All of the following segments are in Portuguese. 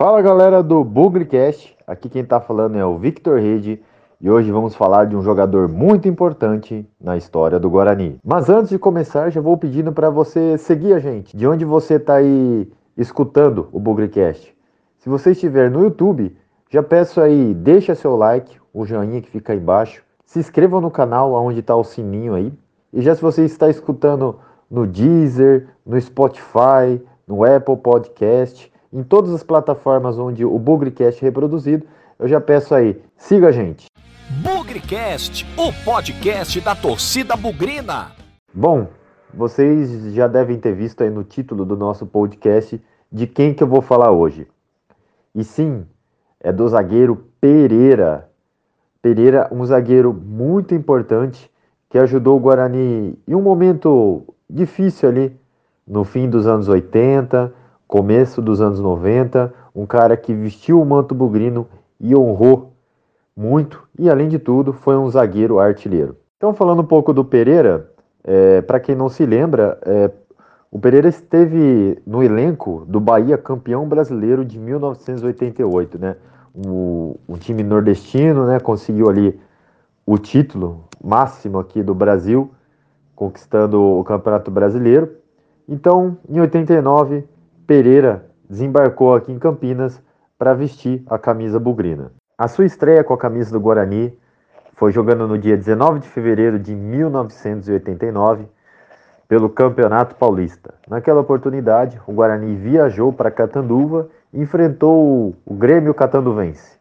Fala galera do Bugrecast, aqui quem tá falando é o Victor Rede e hoje vamos falar de um jogador muito importante na história do Guarani. Mas antes de começar, já vou pedindo para você seguir a gente, de onde você tá aí escutando o Bugrecast. Se você estiver no YouTube, já peço aí, deixa seu like, o joinha que fica aí embaixo, se inscreva no canal onde está o sininho aí. E já se você está escutando no Deezer, no Spotify, no Apple Podcast, em todas as plataformas onde o Bugrecast é reproduzido, eu já peço aí, siga a gente. Bugrecast, o podcast da torcida bugrina. Bom, vocês já devem ter visto aí no título do nosso podcast de quem que eu vou falar hoje. E sim, é do zagueiro Pereira. Pereira, um zagueiro muito importante que ajudou o Guarani em um momento difícil ali no fim dos anos 80, começo dos anos 90, um cara que vestiu o manto bugrino e honrou muito e além de tudo foi um zagueiro artilheiro. Então falando um pouco do Pereira, é, para quem não se lembra, é, o Pereira esteve no elenco do Bahia campeão brasileiro de 1988, né? O, um time nordestino, né? Conseguiu ali o título máximo aqui do Brasil, conquistando o Campeonato Brasileiro. Então, em 89, Pereira desembarcou aqui em Campinas para vestir a camisa bugrina. A sua estreia com a camisa do Guarani foi jogando no dia 19 de fevereiro de 1989 pelo Campeonato Paulista. Naquela oportunidade, o Guarani viajou para Catanduva e enfrentou o Grêmio Catanduvense.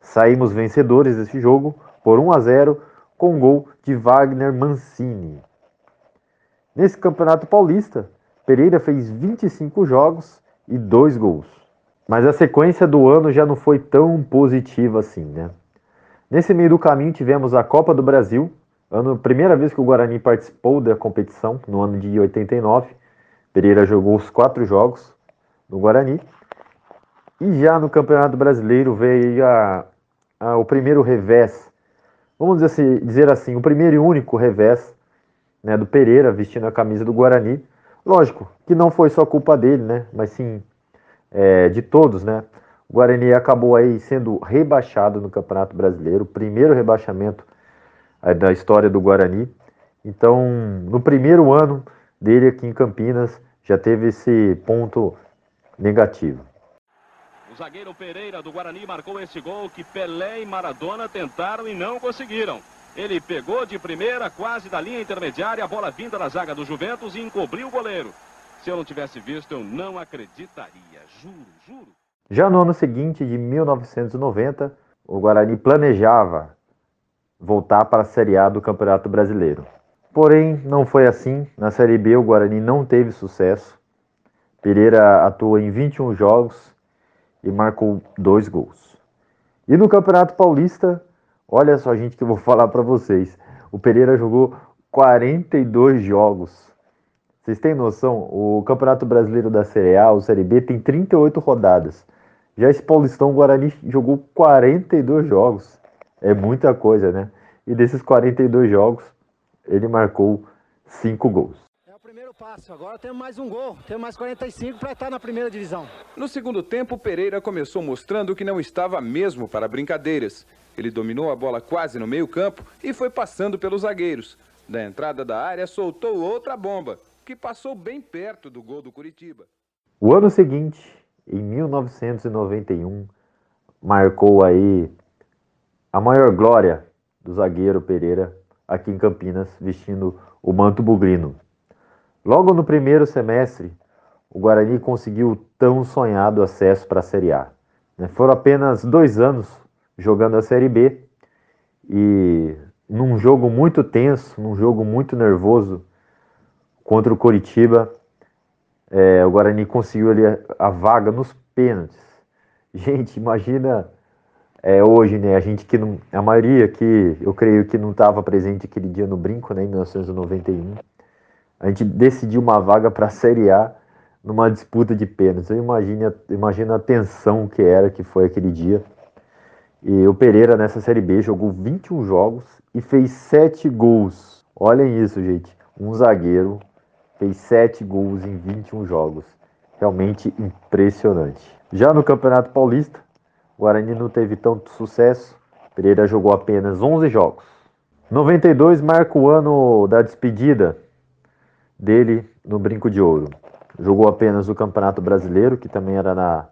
Saímos vencedores desse jogo por 1 a 0 com gol de Wagner Mancini. Nesse Campeonato Paulista, Pereira fez 25 jogos e 2 gols. Mas a sequência do ano já não foi tão positiva assim, né? Nesse meio do caminho tivemos a Copa do Brasil, ano, primeira vez que o Guarani participou da competição, no ano de 89. Pereira jogou os quatro jogos no Guarani. E já no Campeonato Brasileiro veio a, a, o primeiro revés, vamos dizer assim, dizer assim, o primeiro e único revés né, do Pereira vestindo a camisa do Guarani. Lógico que não foi só culpa dele, né, mas sim é, de todos, né? O Guarani acabou aí sendo rebaixado no Campeonato Brasileiro, primeiro rebaixamento é, da história do Guarani. Então, no primeiro ano dele aqui em Campinas, já teve esse ponto negativo. O zagueiro Pereira do Guarani marcou esse gol que Pelé e Maradona tentaram e não conseguiram. Ele pegou de primeira, quase da linha intermediária, a bola vinda da zaga do Juventus e encobriu o goleiro. Se eu não tivesse visto, eu não acreditaria. Juro, juro. Já no ano seguinte, de 1990, o Guarani planejava voltar para a Série A do Campeonato Brasileiro. Porém, não foi assim. Na Série B, o Guarani não teve sucesso. Pereira atuou em 21 jogos e marcou dois gols. E no Campeonato Paulista, olha só, gente, que eu vou falar para vocês. O Pereira jogou 42 jogos vocês têm noção? O Campeonato Brasileiro da Série A, o Série B, tem 38 rodadas. Já esse Paulistão, Guarani jogou 42 jogos. É muita coisa, né? E desses 42 jogos, ele marcou 5 gols. Primeiro passo. Agora temos mais um gol. Temos mais 45 para estar na primeira divisão. No segundo tempo, Pereira começou mostrando que não estava mesmo para brincadeiras. Ele dominou a bola quase no meio-campo e foi passando pelos zagueiros. Da entrada da área, soltou outra bomba que passou bem perto do gol do Curitiba. O ano seguinte, em 1991, marcou aí a maior glória do zagueiro Pereira aqui em Campinas, vestindo o manto bugrino. Logo no primeiro semestre, o Guarani conseguiu o tão sonhado acesso para a Série A. Né? Foram apenas dois anos jogando a Série B e num jogo muito tenso, num jogo muito nervoso, contra o Coritiba, é, o Guarani conseguiu ali a, a, vaga nos pênaltis. Gente, imagina é, hoje, né? A gente que não. A maioria que eu creio que não estava presente aquele dia no Brinco, né? Em 1991. A gente decidiu uma vaga para a Série A numa disputa de pênaltis. Eu imagino, a tensão que era, que foi aquele dia. E o Pereira nessa Série B jogou 21 jogos e fez 7 gols. Olhem isso, gente. Um zagueiro fez 7 gols em 21 jogos. Realmente impressionante. Já no Campeonato Paulista, o Guarani não teve tanto sucesso. Pereira jogou apenas 11 jogos. 92 marca o ano da despedida dele no Brinco de Ouro. Jogou apenas o Campeonato Brasileiro, que também era na,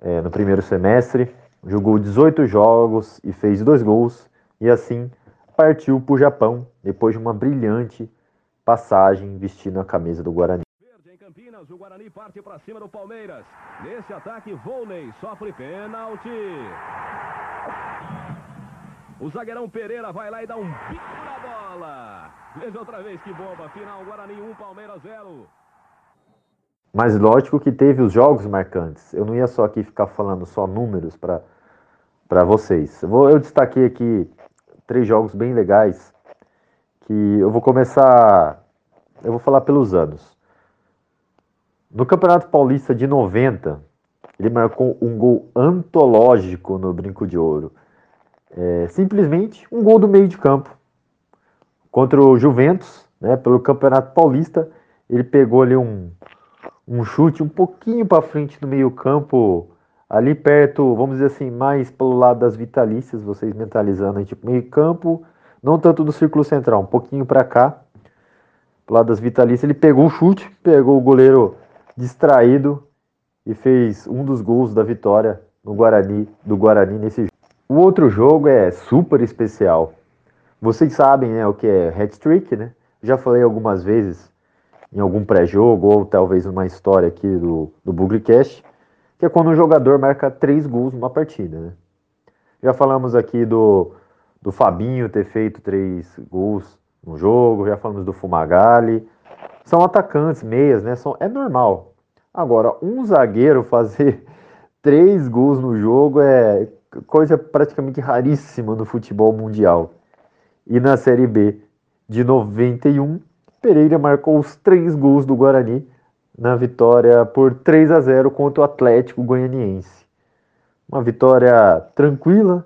é, no primeiro semestre. Jogou 18 jogos e fez dois gols. E assim partiu para o Japão, depois de uma brilhante passagem vestindo a camisa do Guarani. O Guarani parte para cima do Palmeiras. Nesse ataque, Volney sofre pênalti. O zagueirão Pereira vai lá e dá um bico na bola. Veja outra vez que bomba. Final Guarani 1, Palmeiras 0. Mas lógico que teve os jogos marcantes. Eu não ia só aqui ficar falando só números para vocês. Eu, vou, eu destaquei aqui três jogos bem legais que eu vou começar. Eu vou falar pelos anos. No Campeonato Paulista de 90, ele marcou um gol antológico no Brinco de Ouro. É, simplesmente um gol do meio de campo. Contra o Juventus, né, pelo Campeonato Paulista, ele pegou ali um, um chute um pouquinho para frente no meio campo, ali perto, vamos dizer assim, mais pelo lado das vitalícias, vocês mentalizando aí, tipo meio campo, não tanto do círculo central, um pouquinho para cá, pro lado das vitalícias, ele pegou um chute, pegou o goleiro distraído e fez um dos gols da vitória no Guarani, do Guarani nesse jogo. O outro jogo é super especial. Vocês sabem né, o que é hat-trick, né? Já falei algumas vezes em algum pré-jogo ou talvez numa história aqui do, do Bugrecast, que é quando um jogador marca três gols numa partida, né? Já falamos aqui do, do Fabinho ter feito três gols no jogo, já falamos do Fumagalli. São atacantes, meias, né? São, é normal. Agora, um zagueiro fazer três gols no jogo é coisa praticamente raríssima no futebol mundial. E na Série B de 91, Pereira marcou os três gols do Guarani na vitória por 3 a 0 contra o Atlético Goianiense. Uma vitória tranquila.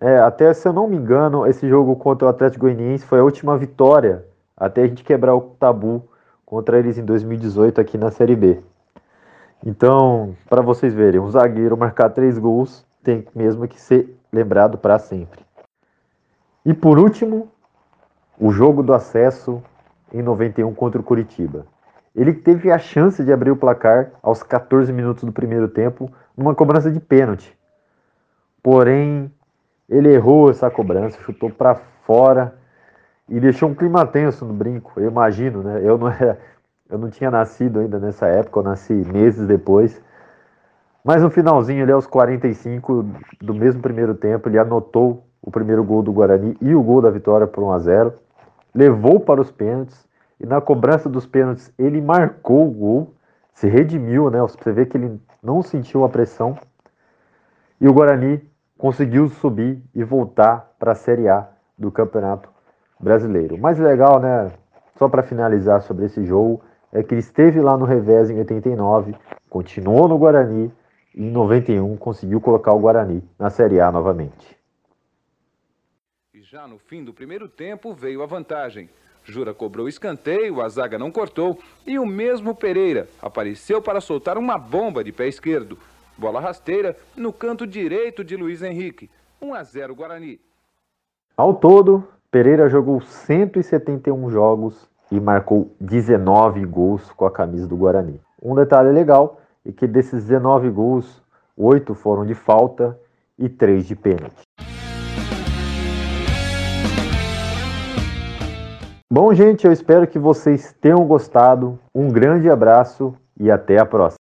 É, até se eu não me engano, esse jogo contra o Atlético Goianiense foi a última vitória até a gente quebrar o tabu contra eles em 2018 aqui na Série B. Então, para vocês verem, um zagueiro marcar três gols tem mesmo que ser lembrado para sempre. E por último, o jogo do acesso em 91 contra o Curitiba. Ele teve a chance de abrir o placar aos 14 minutos do primeiro tempo numa cobrança de pênalti. Porém, ele errou essa cobrança, chutou para fora e deixou um clima tenso no brinco. Eu imagino, né? Eu não era, eu não tinha nascido ainda nessa época, eu nasci meses depois. Mas no finalzinho, ali aos 45 do mesmo primeiro tempo, ele anotou o primeiro gol do Guarani e o gol da vitória por 1 a 0. Levou para os pênaltis e na cobrança dos pênaltis ele marcou o gol, se redimiu, né? Você vê que ele não sentiu a pressão. E o Guarani conseguiu subir e voltar para a Série A do Campeonato Brasileiro. O mais legal, né, só para finalizar sobre esse jogo, é que ele esteve lá no revés em 89, continuou no Guarani em 91 conseguiu colocar o Guarani na Série A novamente. E já no fim do primeiro tempo veio a vantagem. Jura cobrou escanteio, a zaga não cortou e o mesmo Pereira apareceu para soltar uma bomba de pé esquerdo. Bola rasteira no canto direito de Luiz Henrique. 1 a 0 Guarani. Ao todo, Pereira jogou 171 jogos e marcou 19 gols com a camisa do Guarani. Um detalhe legal e que desses 19 gols, 8 foram de falta e 3 de pênalti. Bom, gente, eu espero que vocês tenham gostado. Um grande abraço e até a próxima.